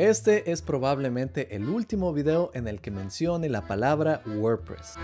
Este es probablemente el último video en el que mencione la palabra WordPress.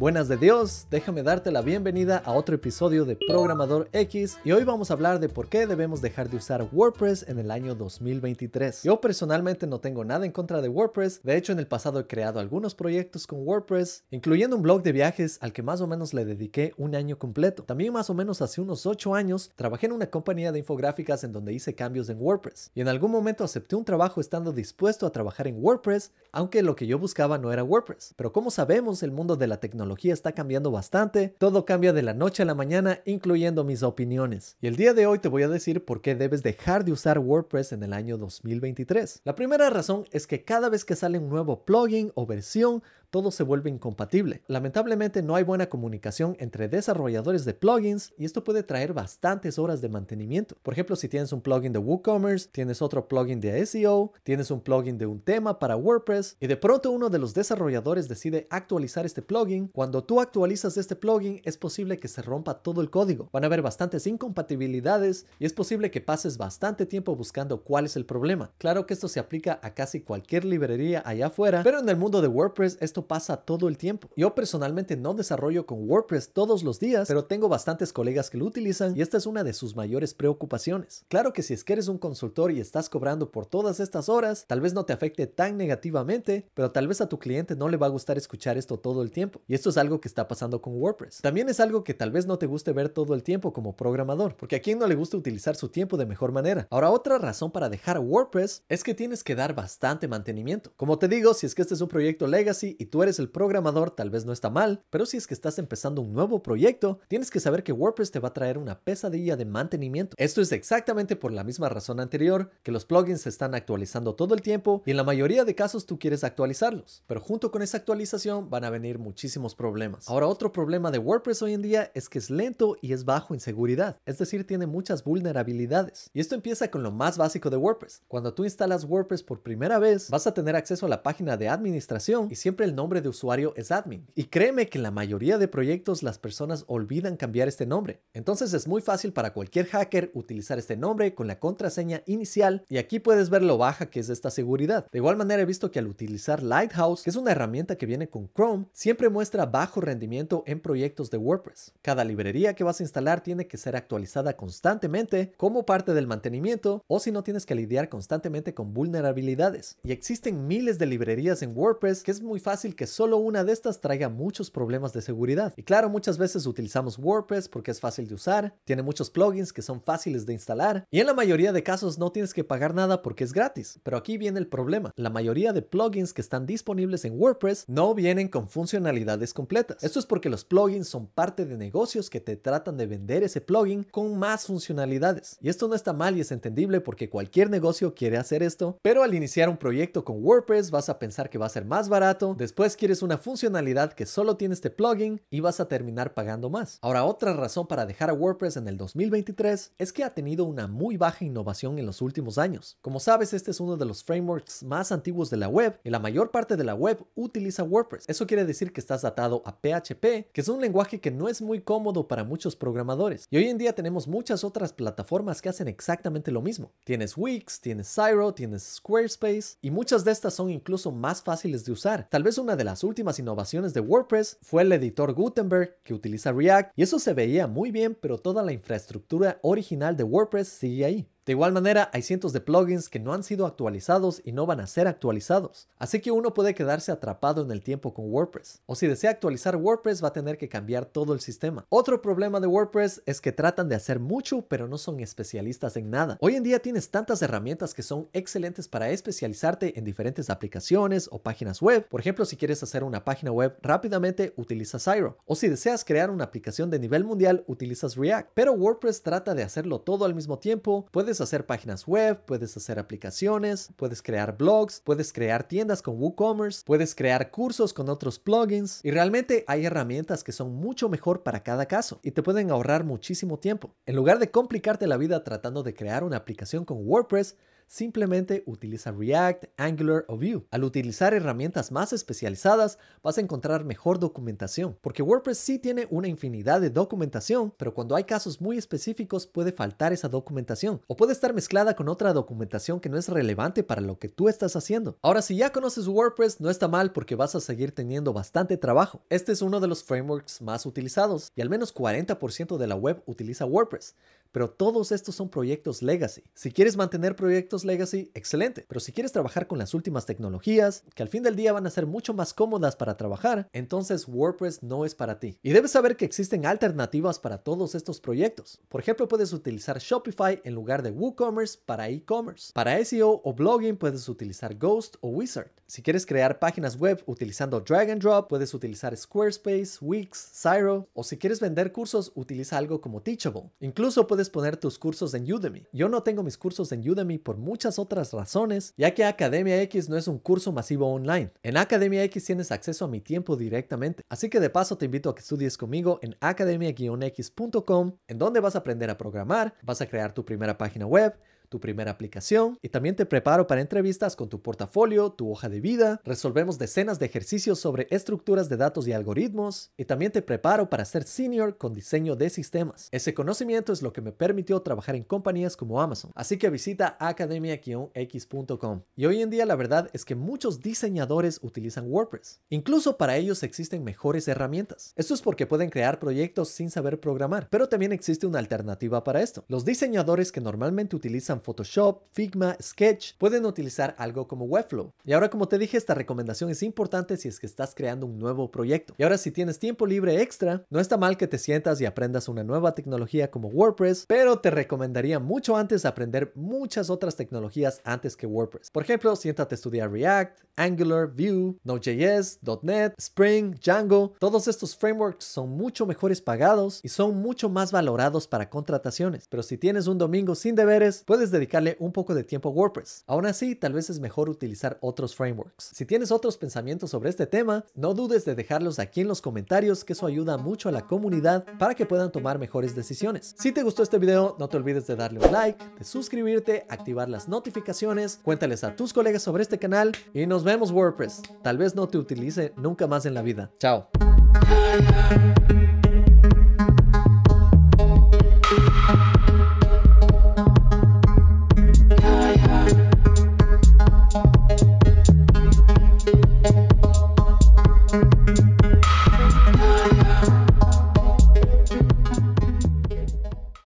Buenas de Dios, déjame darte la bienvenida a otro episodio de Programador X y hoy vamos a hablar de por qué debemos dejar de usar WordPress en el año 2023. Yo personalmente no tengo nada en contra de WordPress, de hecho en el pasado he creado algunos proyectos con WordPress, incluyendo un blog de viajes al que más o menos le dediqué un año completo. También más o menos hace unos 8 años trabajé en una compañía de infográficas en donde hice cambios en WordPress y en algún momento acepté un trabajo estando dispuesto a trabajar en WordPress, aunque lo que yo buscaba no era WordPress. Pero como sabemos, el mundo de la tecnología está cambiando bastante, todo cambia de la noche a la mañana, incluyendo mis opiniones. Y el día de hoy te voy a decir por qué debes dejar de usar WordPress en el año 2023. La primera razón es que cada vez que sale un nuevo plugin o versión, todo se vuelve incompatible. Lamentablemente no hay buena comunicación entre desarrolladores de plugins y esto puede traer bastantes horas de mantenimiento. Por ejemplo, si tienes un plugin de WooCommerce, tienes otro plugin de SEO, tienes un plugin de un tema para WordPress y de pronto uno de los desarrolladores decide actualizar este plugin. Cuando tú actualizas este plugin es posible que se rompa todo el código. Van a haber bastantes incompatibilidades y es posible que pases bastante tiempo buscando cuál es el problema. Claro que esto se aplica a casi cualquier librería allá afuera, pero en el mundo de WordPress esto pasa todo el tiempo. Yo personalmente no desarrollo con WordPress todos los días, pero tengo bastantes colegas que lo utilizan y esta es una de sus mayores preocupaciones. Claro que si es que eres un consultor y estás cobrando por todas estas horas, tal vez no te afecte tan negativamente, pero tal vez a tu cliente no le va a gustar escuchar esto todo el tiempo. Y esto es algo que está pasando con WordPress. También es algo que tal vez no te guste ver todo el tiempo como programador, porque a quien no le gusta utilizar su tiempo de mejor manera. Ahora, otra razón para dejar WordPress es que tienes que dar bastante mantenimiento. Como te digo, si es que este es un proyecto legacy y tú eres el programador, tal vez no está mal, pero si es que estás empezando un nuevo proyecto, tienes que saber que WordPress te va a traer una pesadilla de mantenimiento. Esto es exactamente por la misma razón anterior, que los plugins se están actualizando todo el tiempo y en la mayoría de casos tú quieres actualizarlos, pero junto con esa actualización van a venir muchísimos problemas. Ahora otro problema de WordPress hoy en día es que es lento y es bajo en seguridad, es decir, tiene muchas vulnerabilidades. Y esto empieza con lo más básico de WordPress. Cuando tú instalas WordPress por primera vez, vas a tener acceso a la página de administración y siempre el nombre de usuario es admin. Y créeme que en la mayoría de proyectos las personas olvidan cambiar este nombre. Entonces es muy fácil para cualquier hacker utilizar este nombre con la contraseña inicial y aquí puedes ver lo baja que es esta seguridad. De igual manera he visto que al utilizar Lighthouse, que es una herramienta que viene con Chrome, siempre muestra bajo rendimiento en proyectos de WordPress. Cada librería que vas a instalar tiene que ser actualizada constantemente como parte del mantenimiento o si no tienes que lidiar constantemente con vulnerabilidades. Y existen miles de librerías en WordPress que es muy fácil que solo una de estas traiga muchos problemas de seguridad. Y claro, muchas veces utilizamos WordPress porque es fácil de usar, tiene muchos plugins que son fáciles de instalar y en la mayoría de casos no tienes que pagar nada porque es gratis. Pero aquí viene el problema. La mayoría de plugins que están disponibles en WordPress no vienen con funcionalidades completas. Esto es porque los plugins son parte de negocios que te tratan de vender ese plugin con más funcionalidades. Y esto no está mal y es entendible porque cualquier negocio quiere hacer esto, pero al iniciar un proyecto con WordPress vas a pensar que va a ser más barato, después quieres una funcionalidad que solo tiene este plugin y vas a terminar pagando más. Ahora, otra razón para dejar a WordPress en el 2023 es que ha tenido una muy baja innovación en los últimos años. Como sabes, este es uno de los frameworks más antiguos de la web y la mayor parte de la web utiliza WordPress. Eso quiere decir que estás atado a PHP, que es un lenguaje que no es muy cómodo para muchos programadores. Y hoy en día tenemos muchas otras plataformas que hacen exactamente lo mismo. Tienes Wix, tienes Cyro, tienes Squarespace y muchas de estas son incluso más fáciles de usar. Tal vez una de las últimas innovaciones de WordPress fue el editor Gutenberg que utiliza React y eso se veía muy bien, pero toda la infraestructura original de WordPress sigue ahí. De igual manera, hay cientos de plugins que no han sido actualizados y no van a ser actualizados, así que uno puede quedarse atrapado en el tiempo con WordPress. O si desea actualizar WordPress va a tener que cambiar todo el sistema. Otro problema de WordPress es que tratan de hacer mucho pero no son especialistas en nada. Hoy en día tienes tantas herramientas que son excelentes para especializarte en diferentes aplicaciones o páginas web. Por ejemplo, si quieres hacer una página web rápidamente, utiliza Cyro. O si deseas crear una aplicación de nivel mundial, utilizas React. Pero WordPress trata de hacerlo todo al mismo tiempo. Puedes hacer páginas web, puedes hacer aplicaciones, puedes crear blogs, puedes crear tiendas con WooCommerce, puedes crear cursos con otros plugins y realmente hay herramientas que son mucho mejor para cada caso y te pueden ahorrar muchísimo tiempo. En lugar de complicarte la vida tratando de crear una aplicación con WordPress, simplemente utiliza React, Angular o Vue. Al utilizar herramientas más especializadas, vas a encontrar mejor documentación, porque WordPress sí tiene una infinidad de documentación, pero cuando hay casos muy específicos puede faltar esa documentación o puede estar mezclada con otra documentación que no es relevante para lo que tú estás haciendo. Ahora, si ya conoces WordPress, no está mal porque vas a seguir teniendo bastante trabajo. Este es uno de los frameworks más utilizados y al menos 40% de la web utiliza WordPress. Pero todos estos son proyectos legacy. Si quieres mantener proyectos legacy, excelente. Pero si quieres trabajar con las últimas tecnologías, que al fin del día van a ser mucho más cómodas para trabajar, entonces WordPress no es para ti. Y debes saber que existen alternativas para todos estos proyectos. Por ejemplo, puedes utilizar Shopify en lugar de WooCommerce para e-commerce. Para SEO o blogging puedes utilizar Ghost o Wizard. Si quieres crear páginas web utilizando drag and drop, puedes utilizar Squarespace, Wix, Zyro. O si quieres vender cursos, utiliza algo como Teachable. Incluso puedes poner tus cursos en Udemy. Yo no tengo mis cursos en Udemy por muchas otras razones, ya que Academia X no es un curso masivo online. En Academia X tienes acceso a mi tiempo directamente. Así que de paso te invito a que estudies conmigo en academia-x.com, en donde vas a aprender a programar, vas a crear tu primera página web, tu primera aplicación y también te preparo para entrevistas con tu portafolio, tu hoja de vida, resolvemos decenas de ejercicios sobre estructuras de datos y algoritmos y también te preparo para ser senior con diseño de sistemas. Ese conocimiento es lo que me permitió trabajar en compañías como Amazon, así que visita academia-x.com. Y hoy en día la verdad es que muchos diseñadores utilizan WordPress. Incluso para ellos existen mejores herramientas. Esto es porque pueden crear proyectos sin saber programar, pero también existe una alternativa para esto. Los diseñadores que normalmente utilizan Photoshop, Figma, Sketch, pueden utilizar algo como Webflow. Y ahora como te dije, esta recomendación es importante si es que estás creando un nuevo proyecto. Y ahora si tienes tiempo libre extra, no está mal que te sientas y aprendas una nueva tecnología como WordPress, pero te recomendaría mucho antes aprender muchas otras tecnologías antes que WordPress. Por ejemplo, siéntate a estudiar React, Angular, Vue, Node.js, .NET, Spring, Django. Todos estos frameworks son mucho mejores pagados y son mucho más valorados para contrataciones. Pero si tienes un domingo sin deberes, dedicarle un poco de tiempo a WordPress. Aún así, tal vez es mejor utilizar otros frameworks. Si tienes otros pensamientos sobre este tema, no dudes de dejarlos aquí en los comentarios, que eso ayuda mucho a la comunidad para que puedan tomar mejores decisiones. Si te gustó este video, no te olvides de darle un like, de suscribirte, activar las notificaciones, cuéntales a tus colegas sobre este canal y nos vemos WordPress. Tal vez no te utilice nunca más en la vida. Chao.